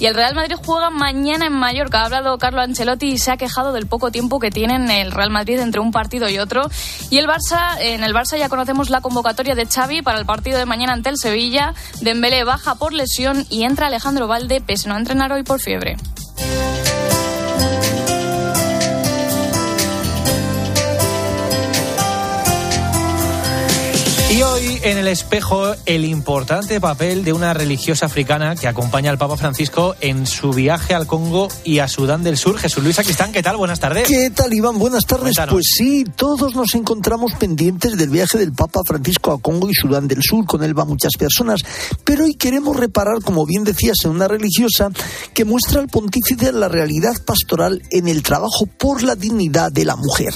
Y el Real Madrid juega mañana en Mallorca. Ha hablado Carlo Ancelotti y se ha quejado del poco tiempo que tienen el Real Madrid entre un partido y otro. Y el Barça, en el Barça ya conocemos la convocatoria de Xavi para el partido de mañana ante el Sevilla. Dembélé baja por lesión y entra Alejandro Valde, pese no entrenar hoy por fiebre. En el espejo el importante papel de una religiosa africana que acompaña al Papa Francisco en su viaje al Congo y a Sudán del Sur. Jesús Luis Aquistán, ¿qué tal? Buenas tardes. ¿Qué tal, Iván? Buenas tardes. Pues sí, todos nos encontramos pendientes del viaje del Papa Francisco a Congo y Sudán del Sur. Con él van muchas personas. Pero hoy queremos reparar, como bien decías, en una religiosa que muestra al pontífice la realidad pastoral en el trabajo por la dignidad de la mujer.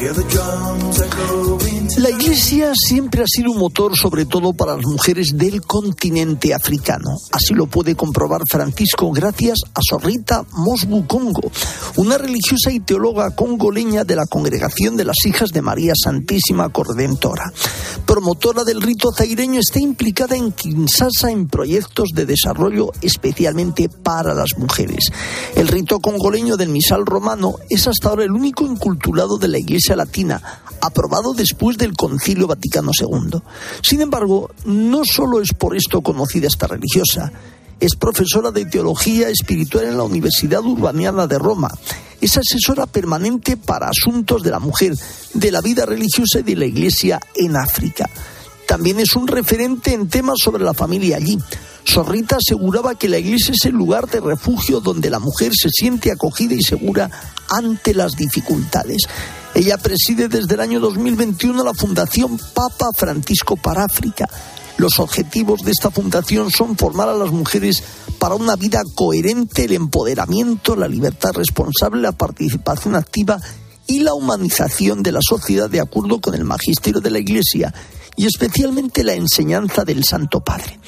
Hear the drums echoing. La Iglesia siempre ha sido un motor, sobre todo para las mujeres del continente africano. Así lo puede comprobar Francisco gracias a Sorrita Mosbu Congo, una religiosa y teóloga congoleña de la Congregación de las Hijas de María Santísima Cordentora. Promotora del rito zaireño, está implicada en Kinshasa en proyectos de desarrollo especialmente para las mujeres. El rito congoleño del misal romano es hasta ahora el único inculturado de la Iglesia Latina, aprobado después del Concilio Vaticano II. Sin embargo, no solo es por esto conocida esta religiosa, es profesora de teología espiritual en la Universidad Urbaniana de Roma. Es asesora permanente para asuntos de la mujer, de la vida religiosa y de la Iglesia en África. También es un referente en temas sobre la familia allí. Zorrita aseguraba que la iglesia es el lugar de refugio donde la mujer se siente acogida y segura ante las dificultades. Ella preside desde el año 2021 la Fundación Papa Francisco para África. Los objetivos de esta fundación son formar a las mujeres para una vida coherente, el empoderamiento, la libertad responsable, la participación activa y la humanización de la sociedad de acuerdo con el magisterio de la Iglesia y especialmente la enseñanza del Santo Padre.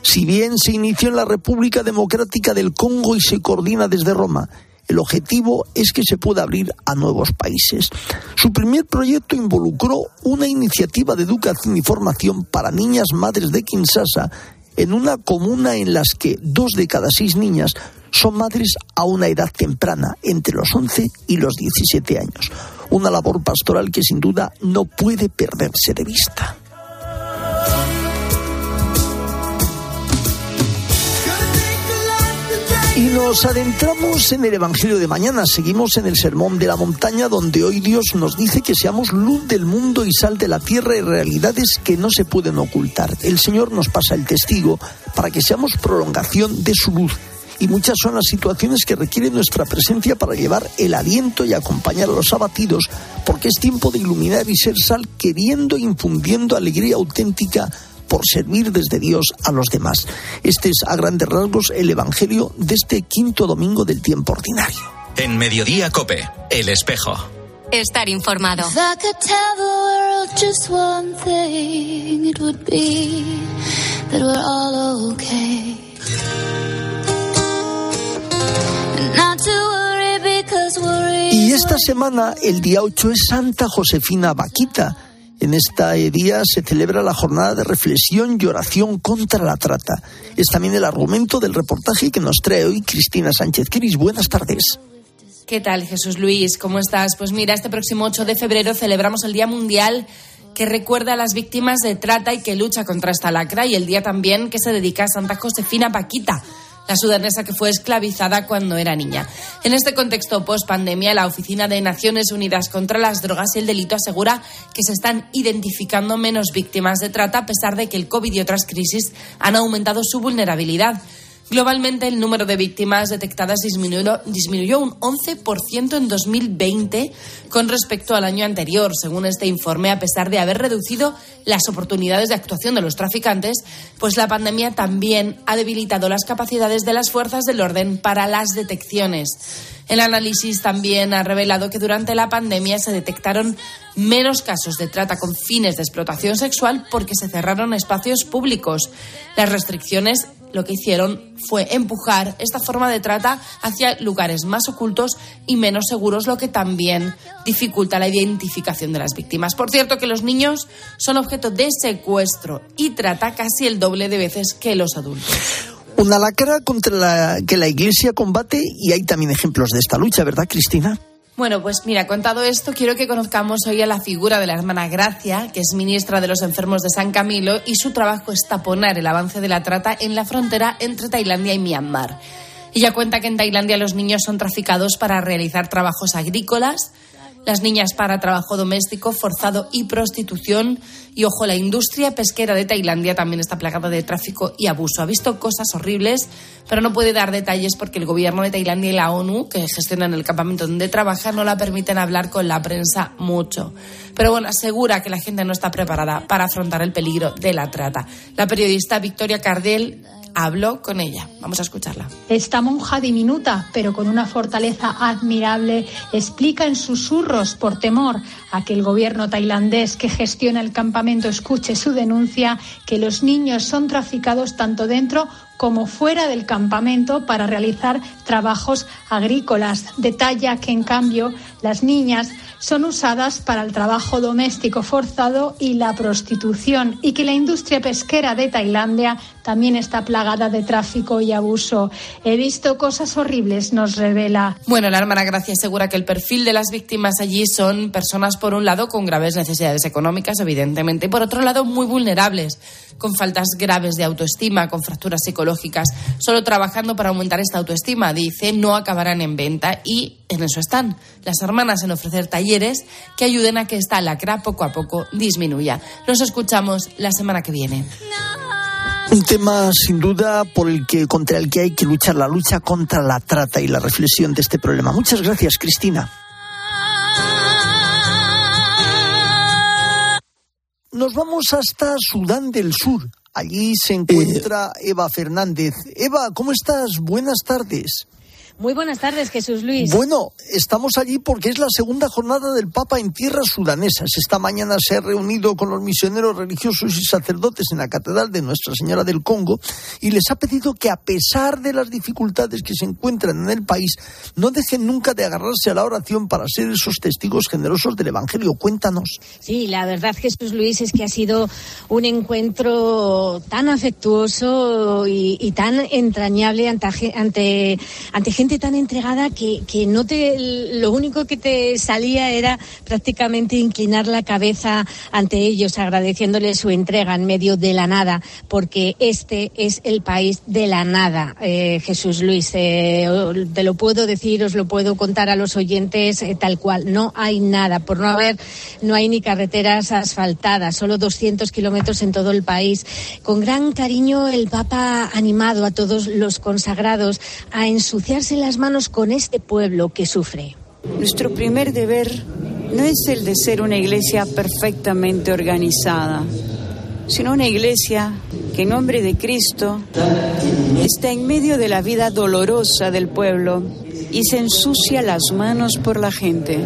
Si bien se inició en la República Democrática del Congo y se coordina desde Roma, el objetivo es que se pueda abrir a nuevos países. Su primer proyecto involucró una iniciativa de educación y formación para niñas madres de Kinshasa en una comuna en las que dos de cada seis niñas son madres a una edad temprana, entre los 11 y los 17 años. Una labor pastoral que sin duda no puede perderse de vista. Nos adentramos en el Evangelio de mañana. Seguimos en el Sermón de la Montaña, donde hoy Dios nos dice que seamos luz del mundo y sal de la tierra y realidades que no se pueden ocultar. El Señor nos pasa el testigo para que seamos prolongación de su luz. Y muchas son las situaciones que requieren nuestra presencia para llevar el aliento y acompañar a los abatidos, porque es tiempo de iluminar y ser sal, queriendo e infundiendo alegría auténtica por servir desde Dios a los demás. Este es a grandes rasgos el Evangelio de este quinto domingo del tiempo ordinario. En Mediodía Cope, El Espejo. Estar informado. Y esta semana, el día 8, es Santa Josefina Vaquita en este día se celebra la jornada de reflexión y oración contra la trata. Es también el argumento del reportaje que nos trae hoy Cristina Sánchez. Cris, buenas tardes. ¿Qué tal, Jesús Luis? ¿Cómo estás? Pues mira, este próximo 8 de febrero celebramos el Día Mundial que recuerda a las víctimas de trata y que lucha contra esta lacra y el día también que se dedica a Santa Josefina Paquita la sudanesa que fue esclavizada cuando era niña. En este contexto post-pandemia, la Oficina de Naciones Unidas contra las Drogas y el Delito asegura que se están identificando menos víctimas de trata a pesar de que el COVID y otras crisis han aumentado su vulnerabilidad. Globalmente, el número de víctimas detectadas disminuyó, disminuyó, un 11% en 2020 con respecto al año anterior, según este informe, a pesar de haber reducido las oportunidades de actuación de los traficantes, pues la pandemia también ha debilitado las capacidades de las fuerzas del orden para las detecciones. El análisis también ha revelado que durante la pandemia se detectaron menos casos de trata con fines de explotación sexual porque se cerraron espacios públicos. Las restricciones lo que hicieron fue empujar esta forma de trata hacia lugares más ocultos y menos seguros, lo que también dificulta la identificación de las víctimas. Por cierto, que los niños son objeto de secuestro y trata casi el doble de veces que los adultos. Una lacra contra la que la Iglesia combate y hay también ejemplos de esta lucha, ¿verdad, Cristina? Bueno, pues mira, contado esto, quiero que conozcamos hoy a la figura de la hermana Gracia, que es ministra de los enfermos de San Camilo, y su trabajo es taponar el avance de la trata en la frontera entre Tailandia y Myanmar. Ella cuenta que en Tailandia los niños son traficados para realizar trabajos agrícolas, las niñas para trabajo doméstico, forzado y prostitución. Y ojo, la industria pesquera de Tailandia también está plagada de tráfico y abuso. Ha visto cosas horribles, pero no puede dar detalles porque el gobierno de Tailandia y la ONU, que gestionan el campamento donde trabaja, no la permiten hablar con la prensa mucho. Pero bueno, asegura que la gente no está preparada para afrontar el peligro de la trata. La periodista Victoria Cardel habló con ella. Vamos a escucharla. Esta monja diminuta, pero con una fortaleza admirable, explica en susurros por temor a que el gobierno tailandés que gestiona el campamento escuche su denuncia que los niños son traficados tanto dentro como fuera del campamento para realizar trabajos agrícolas. Detalla que, en cambio, las niñas son usadas para el trabajo doméstico forzado y la prostitución y que la industria pesquera de Tailandia también está plagada de tráfico y abuso. He visto cosas horribles, nos revela. Bueno, la hermana Gracia asegura que el perfil de las víctimas allí son personas, por un lado, con graves necesidades económicas, evidentemente, y por otro lado, muy vulnerables, con faltas graves de autoestima, con fracturas psicológicas. Solo trabajando para aumentar esta autoestima, dice, no acabarán en venta y en eso están las hermanas en ofrecer talleres que ayuden a que esta lacra poco a poco disminuya. Nos escuchamos la semana que viene. Un tema sin duda por el que contra el que hay que luchar, la lucha contra la trata y la reflexión de este problema. Muchas gracias, Cristina. Nos vamos hasta Sudán del Sur. Allí se encuentra Eva Fernández. Eva, ¿cómo estás? Buenas tardes. Muy buenas tardes, Jesús Luis. Bueno, estamos allí porque es la segunda jornada del Papa en tierras sudanesas. Esta mañana se ha reunido con los misioneros religiosos y sacerdotes en la Catedral de Nuestra Señora del Congo y les ha pedido que a pesar de las dificultades que se encuentran en el país, no dejen nunca de agarrarse a la oración para ser esos testigos generosos del Evangelio. Cuéntanos. Sí, la verdad, Jesús Luis, es que ha sido un encuentro tan afectuoso y, tan entrañable ante, ante, ante gente tan entregada que, que no te, lo único que te salía era prácticamente inclinar la cabeza ante ellos, agradeciéndoles su entrega en medio de la nada, porque este es el país de la nada, eh, Jesús Luis. Eh, te lo puedo decir, os lo puedo contar a los oyentes eh, tal cual. No hay nada, por no haber, no hay ni carreteras asfaltadas, solo 200 kilómetros en todo el país. Con gran cariño, el Papa ha animado a todos los consagrados a ensuciarse las manos con este pueblo que sufre. Nuestro primer deber no es el de ser una iglesia perfectamente organizada, sino una iglesia que en nombre de Cristo está en medio de la vida dolorosa del pueblo y se ensucia las manos por la gente.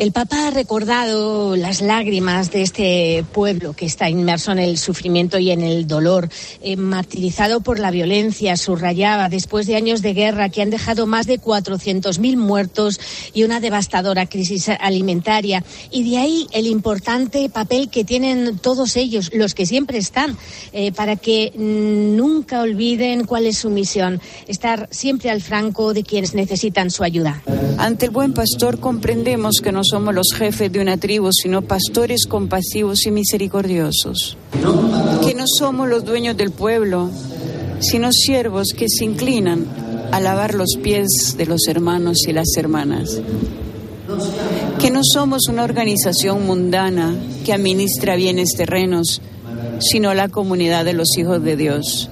El Papa ha recordado las lágrimas de este pueblo que está inmerso en el sufrimiento y en el dolor, eh, martirizado por la violencia, subrayaba, después de años de guerra que han dejado más de 400.000 muertos y una devastadora crisis alimentaria. Y de ahí el importante papel que tienen todos ellos, los que siempre están, eh, para que nunca olviden cuál es su misión, estar siempre al franco de quienes necesitan su ayuda. Ante el buen pastor comprendemos que nos somos los jefes de una tribu, sino pastores compasivos y misericordiosos. Que no somos los dueños del pueblo, sino siervos que se inclinan a lavar los pies de los hermanos y las hermanas. Que no somos una organización mundana que administra bienes terrenos, sino la comunidad de los hijos de Dios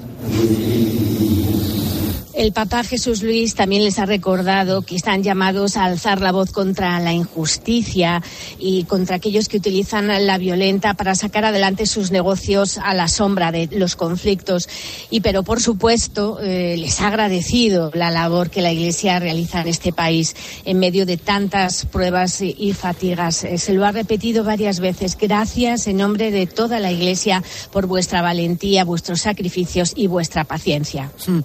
El Papa Jesús Luis también les ha recordado que están llamados a alzar la voz contra la injusticia y contra aquellos que utilizan la violenta para sacar adelante sus negocios a la sombra de los conflictos. Y pero por supuesto eh, les ha agradecido la labor que la Iglesia realiza en este país en medio de tantas pruebas y, fatigas. Eh, se lo ha repetido varias veces. Gracias en nombre de toda la Iglesia por vuestra valentía, vuestros sacrificios y vuestra paciencia. Hmm.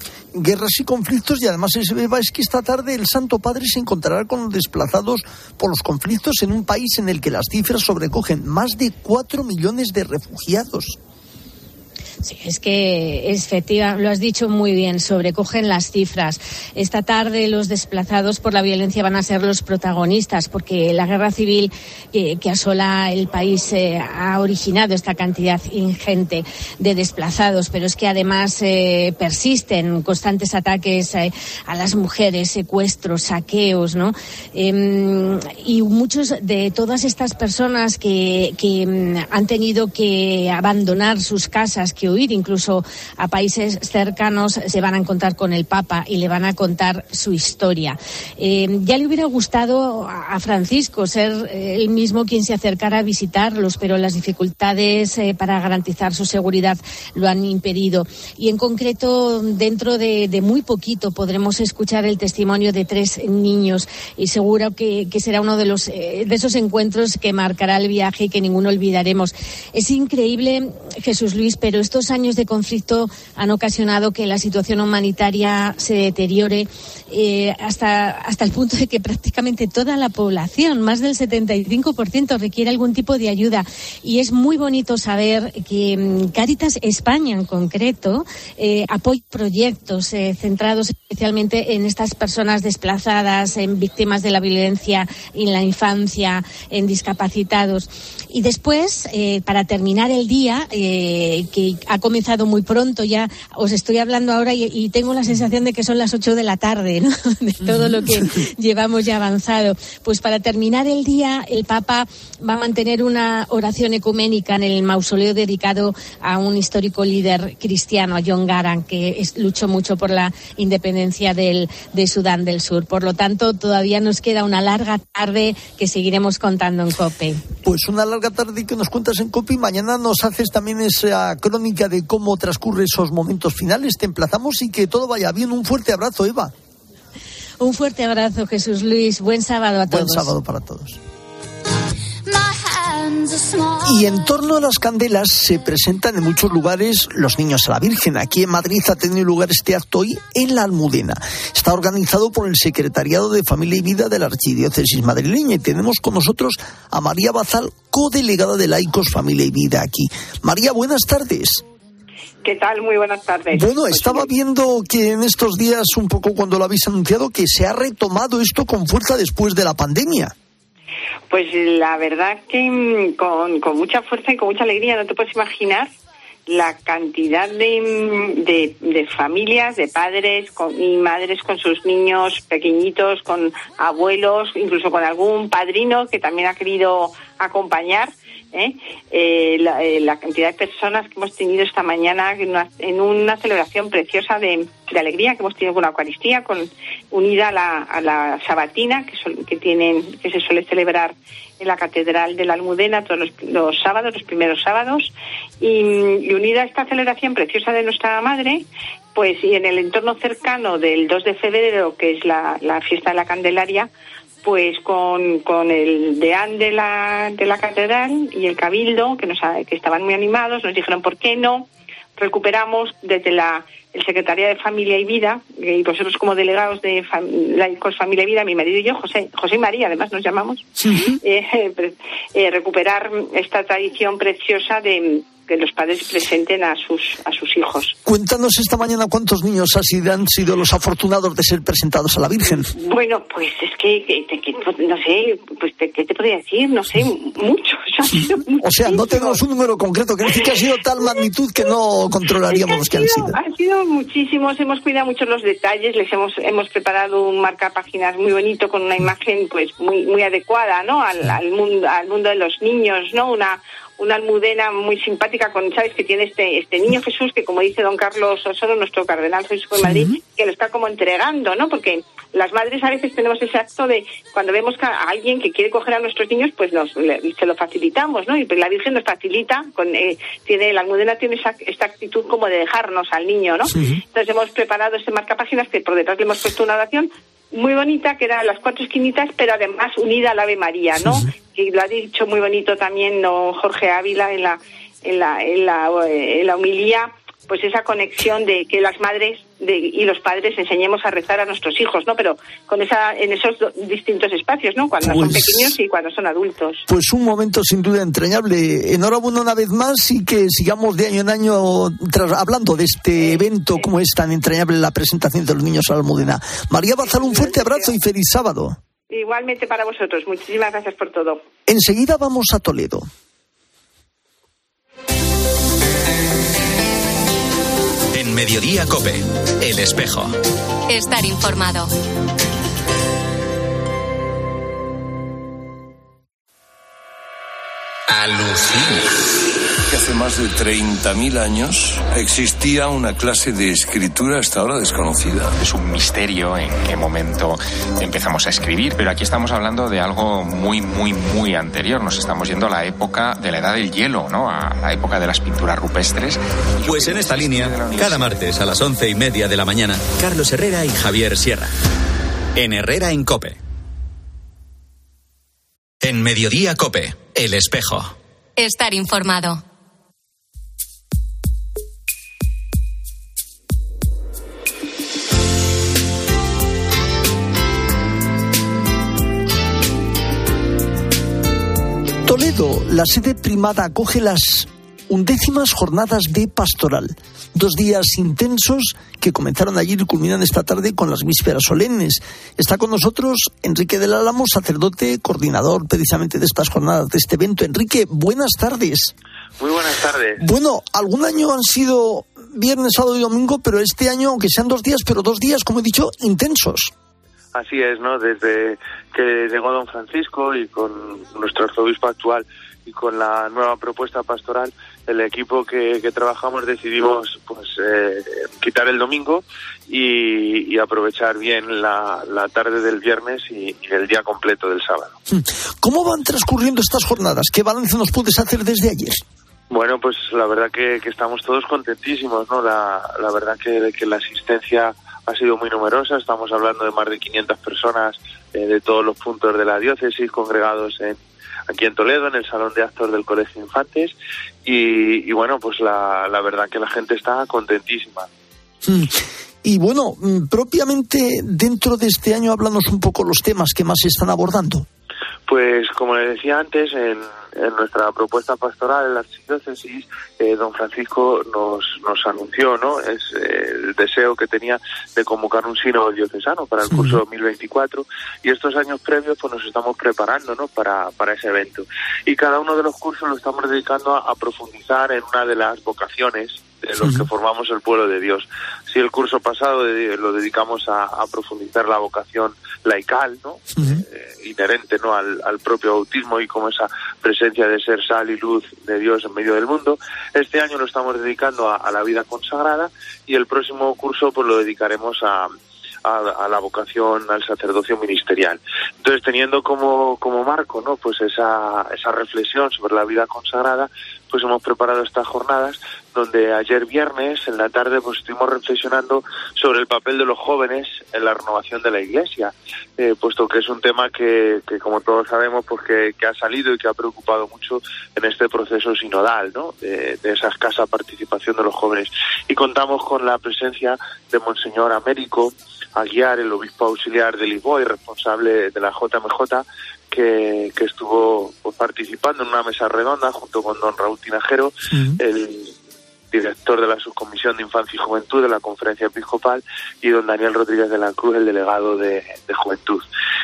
Guerras conflictos y además es que esta tarde el Santo Padre se encontrará con los desplazados por los conflictos en un país en el que las cifras sobrecogen más de cuatro millones de refugiados. Sí, es que efectivamente, lo has dicho muy bien, sobrecogen las cifras. Esta tarde los desplazados por la violencia van a ser los protagonistas, porque la guerra civil que, asola el país eh, ha originado esta cantidad ingente de desplazados, pero es que además eh, persisten constantes ataques eh, a las mujeres, secuestros, saqueos, ¿no? Em, y muchos de todas estas personas que, que mm, han tenido que abandonar sus casas, huir incluso a países cercanos, se van a encontrar con el Papa y le van a contar su historia. Eh, ya le hubiera gustado a Francisco ser eh, él mismo quien se acercara a visitarlos, pero las dificultades eh, para garantizar su seguridad lo han impedido. Y en concreto, dentro de, muy poquito podremos escuchar el testimonio de tres niños y seguro que, que será uno de, los, de esos encuentros que marcará el viaje y que ninguno olvidaremos. Es increíble, Jesús Luis, pero estos años de conflicto han ocasionado que la situación humanitaria se deteriore eh, hasta, hasta el punto de que prácticamente toda la población, más del 75%, requiere algún tipo de ayuda. Y es muy bonito saber que mm, Caritas España, en concreto, eh, apoya proyectos eh, centrados especialmente en estas personas desplazadas, en víctimas de la violencia en la infancia, en discapacitados. Y después, para terminar el día, que ha comenzado muy pronto, ya os estoy hablando ahora y, tengo la sensación de que son las 8 de la tarde, ¿no? de todo lo que llevamos ya avanzado. Pues para terminar el día, el Papa va a mantener una oración ecuménica en el mausoleo dedicado a un histórico líder cristiano, a John Garang, que luchó mucho por la independencia del, de Sudán del Sur. Por lo tanto, todavía nos queda una larga tarde que seguiremos contando en COPE. Pues una larga tarde que nos cuentas en COPE y mañana nos haces también esa crónica de cómo transcurren esos momentos finales. Te emplazamos y que todo vaya bien. Un fuerte abrazo, Eva. Un fuerte abrazo, Jesús Luis. Buen sábado a todos. Buen sábado para todos. Y en torno a las candelas se presentan en muchos lugares los niños a la Virgen. Aquí en Madrid ha tenido lugar este acto hoy en la Almudena. Está organizado por el Secretariado de Familia y Vida de la Archidiócesis madrileña y tenemos con nosotros a María Bazal, codelegada de Laicos Familia y Vida aquí. María, buenas tardes. ¿Qué tal? Muy buenas tardes. Bueno, pues estaba viendo que en estos días, un poco cuando lo habéis anunciado, que se ha retomado esto con fuerza después de la pandemia. Pues la verdad que mm, con, mucha fuerza y con mucha alegría, no te puedes imaginar la cantidad de, mm, de, familias, de padres y madres con sus niños pequeñitos, con abuelos, incluso con algún padrino que también ha querido acompañar ¿eh? Eh, eh, la, cantidad de personas que hemos tenido esta mañana en una, celebración preciosa de, alegría que hemos tenido con la Eucaristía, con, unida a la, sabatina que, se suele celebrar en la Catedral de la Almudena todos los, sábados, los primeros sábados, y, unida a esta celebración preciosa de nuestra Madre, pues y en el entorno cercano del 2 de febrero, que es la fiesta de la Candelaria, pues con, con el deán de la, de la catedral y el cabildo, que, nos, que estaban muy animados, nos dijeron por qué no recuperamos desde la el Secretaría de Familia y Vida, y vosotros como delegados de Laicos Familia y Vida, mi marido y yo, José, José y María, además nos llamamos, eh, eh, recuperar esta tradición preciosa de, que los padres presenten a sus a sus hijos. Cuéntanos esta mañana cuántos niños han sido los afortunados de ser presentados a la Virgen. Bueno, pues es que, no sé, pues ¿qué te podría decir? No sé, muchos. o sea, no tenemos un número concreto, que que ha sido tal magnitud que no controlaríamos los que han sido. Han sido muchísimos, hemos cuidado mucho los detalles, les hemos hemos preparado un marca páginas muy bonito con una imagen pues muy muy adecuada, ¿no? Al, al mundo al mundo de los niños, ¿no? Una una almudena muy simpática con, ¿sabes? Que tiene este, este niño Jesús, que como dice don Carlos Osoro, nuestro cardenal Jesús de Madrid, que lo está como entregando, ¿no? Porque las madres a veces tenemos ese acto de cuando vemos a alguien que quiere coger a nuestros niños, pues nos se lo facilitamos, ¿no? Y pues la Virgen nos facilita, con, eh, tiene la almudena tiene esa, esta actitud como de dejarnos al niño, ¿no? Entonces hemos preparado este marcapáginas que por detrás le hemos puesto una oración muy bonita, que era las cuatro esquinitas, pero además unida al Ave María, ¿no? Y lo ha dicho muy bonito también don Jorge Ávila en la, en la, en la, en la humilía pues esa conexión de que las madres y los padres enseñemos a rezar a nuestros hijos, ¿no? Pero con esa, en esos distintos espacios, ¿no? Cuando son pues pequeños y cuando son adultos. Pues un momento sin duda entrañable. Enhorabuena una vez más y que sigamos de año en año hablando de este evento como es tan entrañable la presentación de los niños a la Almudena. María Bazal, un fuerte abrazo y feliz sábado. Igualmente para vosotros. Muchísimas gracias por todo. Enseguida vamos a Toledo. Mediodía Cope, El Espejo. Estar informado. Alucina hace más de 30.000 años existía una clase de escritura hasta ahora desconocida. Es un misterio en qué momento empezamos a escribir, pero aquí estamos hablando de algo muy, muy, muy anterior. Nos estamos yendo a la época de la edad del hielo, ¿no? A la época de las pinturas rupestres. Pues en esta línea, cada martes a las once y media de la mañana, Carlos Herrera y Javier Sierra. En Herrera en Cope. En Mediodía Cope, El Espejo. Estar informado. La sede primada, acoge las undécimas jornadas de pastoral. Dos días intensos que comenzaron ayer y culminan esta tarde con las vísperas solemnes. Está con nosotros Enrique del Álamo, sacerdote, coordinador precisamente de estas jornadas, de este evento. Enrique, buenas tardes. Muy buenas tardes. Bueno, algún año han sido viernes, sábado y domingo, pero este año, aunque sean dos días, pero dos días, como he dicho, intensos. Así es, ¿no? Desde que llegó don Francisco y con nuestro arzobispo actual y con la nueva propuesta pastoral, el equipo que, trabajamos decidimos pues eh, quitar el domingo y, aprovechar bien la, tarde del viernes y, el día completo del sábado. Hmm. ¿Cómo van transcurriendo estas jornadas? ¿Qué balance nos puedes hacer desde ayer? Bueno, pues la verdad que, estamos todos contentísimos, ¿no? La, la verdad que, que la asistencia ha sido muy numerosa. Estamos hablando de más de 500 personas eh, de todos los puntos de la diócesis congregados en, aquí en Toledo, en el Salón de Actos del Colegio Infantes. Y, bueno, pues la, la, verdad que la gente está contentísima. Mm. Y bueno, mm, propiamente dentro de este año, háblanos un poco los temas que más se están abordando. Pues como le decía antes, en, nuestra propuesta pastoral en la archidiócesis, eh, don Francisco nos, nos anunció ¿no? es eh, el deseo que tenía de convocar un sínodo diocesano para el curso 2024 y estos años previos pues nos estamos preparando ¿no? para, para ese evento. Y cada uno de los cursos lo estamos dedicando a profundizar en una de las vocaciones de los que formamos el pueblo de Dios. Si el curso pasado lo dedicamos a, profundizar la vocación laical, ¿no? Eh, inherente ¿no? Al, propio bautismo y como esa presencia de ser sal y luz de Dios en medio del mundo. Este año lo estamos dedicando a, la vida consagrada y el próximo curso pues lo dedicaremos a, a, la vocación al sacerdocio ministerial. Entonces, teniendo como, como marco, ¿no? Pues esa, esa reflexión sobre la vida consagrada, pues hemos preparado estas jornadas donde ayer viernes en la tarde pues estuvimos reflexionando sobre el papel de los jóvenes en la renovación de la iglesia, eh, puesto que es un tema que, que como todos sabemos pues que, ha salido y que ha preocupado mucho en este proceso sinodal, ¿no? De, de, esa escasa participación de los jóvenes. Y contamos con la presencia de Monseñor Américo Aguiar, el obispo auxiliar de Lisboa y responsable de la JMJ, que, estuvo pues, participando en una mesa redonda junto con don Raúl Tinajero, el, director de la Subcomisión de Infancia y Juventud de la Conferencia Episcopal, y don Daniel Rodríguez de la Cruz, el delegado de, Juventud.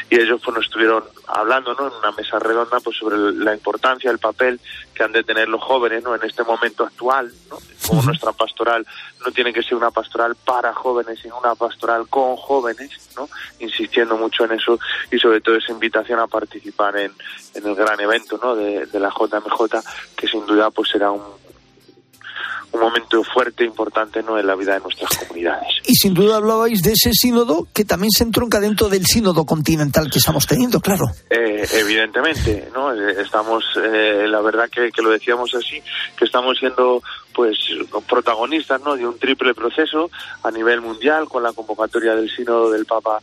Y ellos pues, nos estuvieron hablando ¿no? en una mesa redonda pues, sobre la importancia, el papel que han de tener los jóvenes ¿no? en este momento actual, ¿no? como nuestra pastoral no tiene que ser una pastoral para jóvenes, sino una pastoral con jóvenes, ¿no? insistiendo mucho en eso y sobre todo esa invitación a participar en, en el gran evento ¿no? de, de la JMJ, que sin duda pues será un, un momento fuerte, importante ¿no? en la vida de nuestras comunidades. Y sin duda hablabais de ese sínodo que también se entronca dentro del sínodo continental que estamos teniendo, claro. Eh, evidentemente, ¿no? Eh, estamos, eh, la verdad que, que, lo decíamos así, que estamos siendo pues protagonistas ¿no? de un triple proceso a nivel mundial con la convocatoria del sínodo del Papa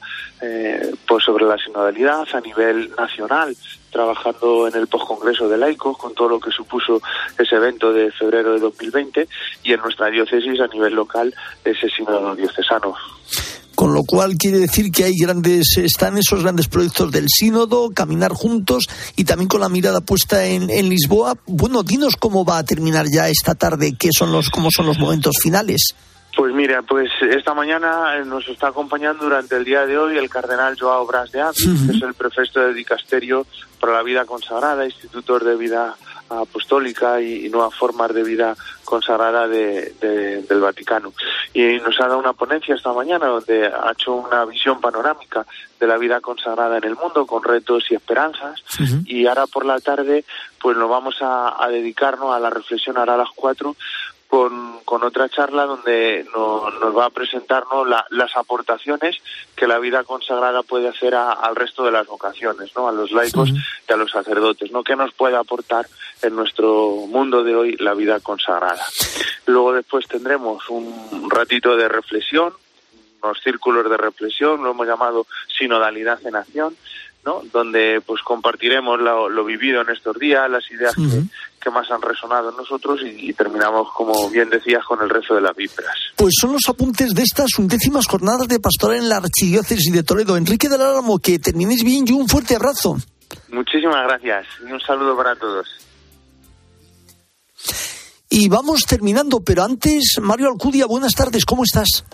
pues sobre la sinodalidad a nivel nacional trabajando en el postcongreso de laicos con todo lo que supuso ese evento de febrero de 2020 y en nuestra diócesis a nivel local ese sínodo diocesano. Con lo cual quiere decir que hay grandes, están esos grandes proyectos del sínodo, caminar juntos y también con la mirada puesta en, en Lisboa. Bueno, dinos cómo va a terminar ya esta tarde, qué son los, cómo son los momentos finales. Pues mira, pues esta mañana nos está acompañando durante el día de hoy el cardenal Joao Bras de Avis, que es el prefecto de Dicasterio para la Vida Consagrada, institutor de vida apostólica y, nuevas formas de vida consagrada de, del Vaticano. Y nos ha dado una ponencia esta mañana donde ha hecho una visión panorámica de la vida consagrada en el mundo con retos y esperanzas. Y ahora por la tarde pues nos vamos a, a dedicarnos a la reflexión ahora a las cuatro con, con otra charla donde nos va a presentarnos las aportaciones que la vida consagrada puede hacer al resto de las vocaciones, ¿no? a los laicos y a los sacerdotes, ¿no? ¿Qué nos puede aportar en nuestro mundo de hoy la vida consagrada? Luego después tendremos un ratito de reflexión, unos círculos de reflexión, lo hemos llamado sinodalidad en acción, ¿no? donde pues compartiremos lo, vivido en estos días, las ideas que, más han resonado en nosotros y, terminamos, como bien decías, con el rezo de las vísperas. Pues son los apuntes de estas undécimas jornadas de pastoral en la Archidiócesis de Toledo. Enrique del Álamo, que terminéis bien y un fuerte abrazo. Muchísimas gracias y un saludo para todos. Y vamos terminando, pero antes, Mario Alcudia, buenas tardes, ¿cómo estás?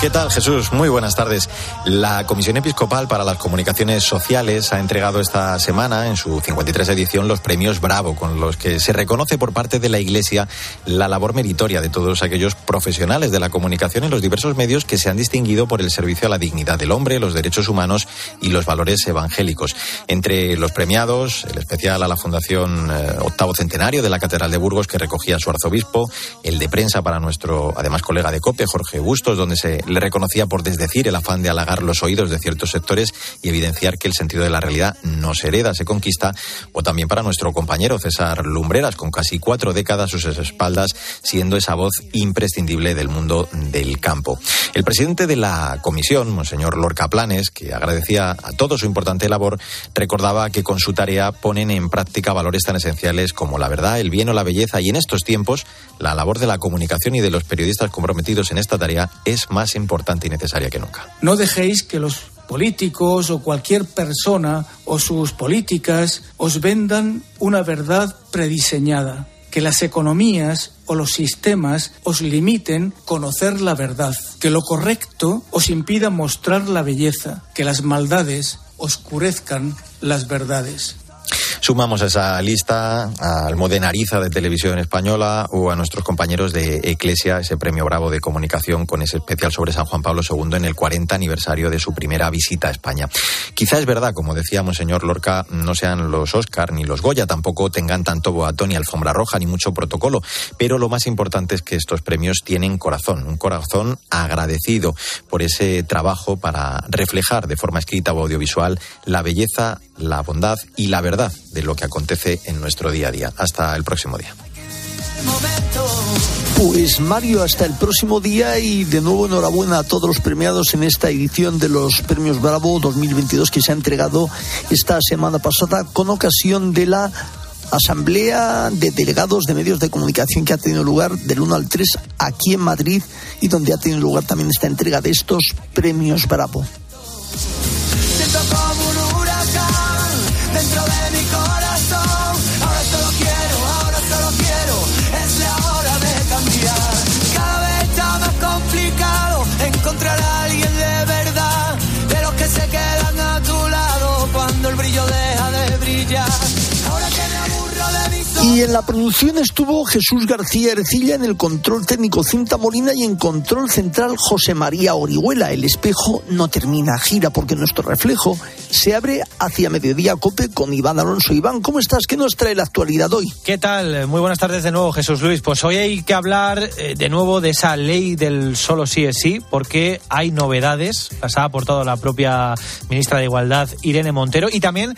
¿Qué tal, Jesús? Muy buenas tardes. La Comisión Episcopal para las Comunicaciones Sociales ha entregado esta semana, en su 53 edición, los premios Bravo, con los que se reconoce por parte de la Iglesia la labor meritoria de todos aquellos profesionales de la comunicación en los diversos medios que se han distinguido por el servicio a la dignidad del hombre, los derechos humanos y los valores evangélicos. Entre los premiados, el especial a la Fundación eh, Octavo Centenario de la Catedral de Burgos, que recogía su arzobispo, el de prensa para nuestro, además, colega de COPE, Jorge Bustos, donde se le reconocía por desdecir el afán de halagar los oídos de ciertos sectores y evidenciar que el sentido de la realidad no se hereda, se conquista, o también para nuestro compañero César Lumbreras, con casi cuatro décadas a sus espaldas, siendo esa voz imprescindible del mundo del campo. El presidente de la comisión, Monseñor Lorca Planes, que agradecía a todo su importante labor, recordaba que con su tarea ponen en práctica valores tan esenciales como la verdad, el bien o la belleza, y en estos tiempos la labor de la comunicación y de los periodistas comprometidos en esta tarea es más importante y necesaria que nunca. No dejéis que los políticos o cualquier persona o sus políticas os vendan una verdad prediseñada, que las economías o los sistemas os limiten conocer la verdad, que lo correcto os impida mostrar la belleza, que las maldades oscurezcan las verdades. Sumamos a esa lista al Modenariza de Televisión Española o a nuestros compañeros de Eclesia, ese premio Bravo de comunicación con ese especial sobre San Juan Pablo II en el 40 aniversario de su primera visita a España. Quizá es verdad, como decíamos, señor Lorca, no sean los Oscar ni los Goya, tampoco tengan tanto boatón ni alfombra roja ni mucho protocolo, pero lo más importante es que estos premios tienen corazón, un corazón agradecido por ese trabajo para reflejar de forma escrita o audiovisual la belleza, la bondad y la verdad de lo que acontece en nuestro día a día. Hasta el próximo día. Pues Mario, hasta el próximo día y de nuevo enhorabuena a todos los premiados en esta edición de los Premios Bravo 2022 que se ha entregado esta semana pasada con ocasión de la Asamblea de Delegados de Medios de Comunicación que ha tenido lugar del 1 al 3 aquí en Madrid y donde ha tenido lugar también esta entrega de estos Premios Bravo dentro de mi corazón. Ahora solo quiero, ahora solo quiero, es la hora de cambiar. Cada vez está más complicado encontrar a alguien de verdad, de los que se quedan a tu lado cuando el brillo de Y en la producción estuvo Jesús García Ercilla, en el control técnico Cinta Molina y en control central José María Orihuela. El espejo no termina, gira porque nuestro reflejo se abre hacia mediodía cope con Iván Alonso. Iván, ¿cómo estás? ¿Qué nos trae la actualidad hoy? ¿Qué tal? Muy buenas tardes de nuevo, Jesús Luis. Pues hoy hay que hablar eh, de nuevo de esa ley del solo sí es sí, porque hay novedades. Las ha aportado la propia ministra de Igualdad, Irene Montero, y también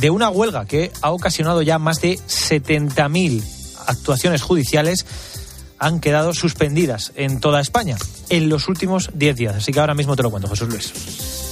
de una huelga que ha ocasionado ya más de 70.000 actuaciones judiciales han quedado suspendidas en toda España en los últimos 10 días. Así que ahora mismo te lo cuento, Jesús Luis.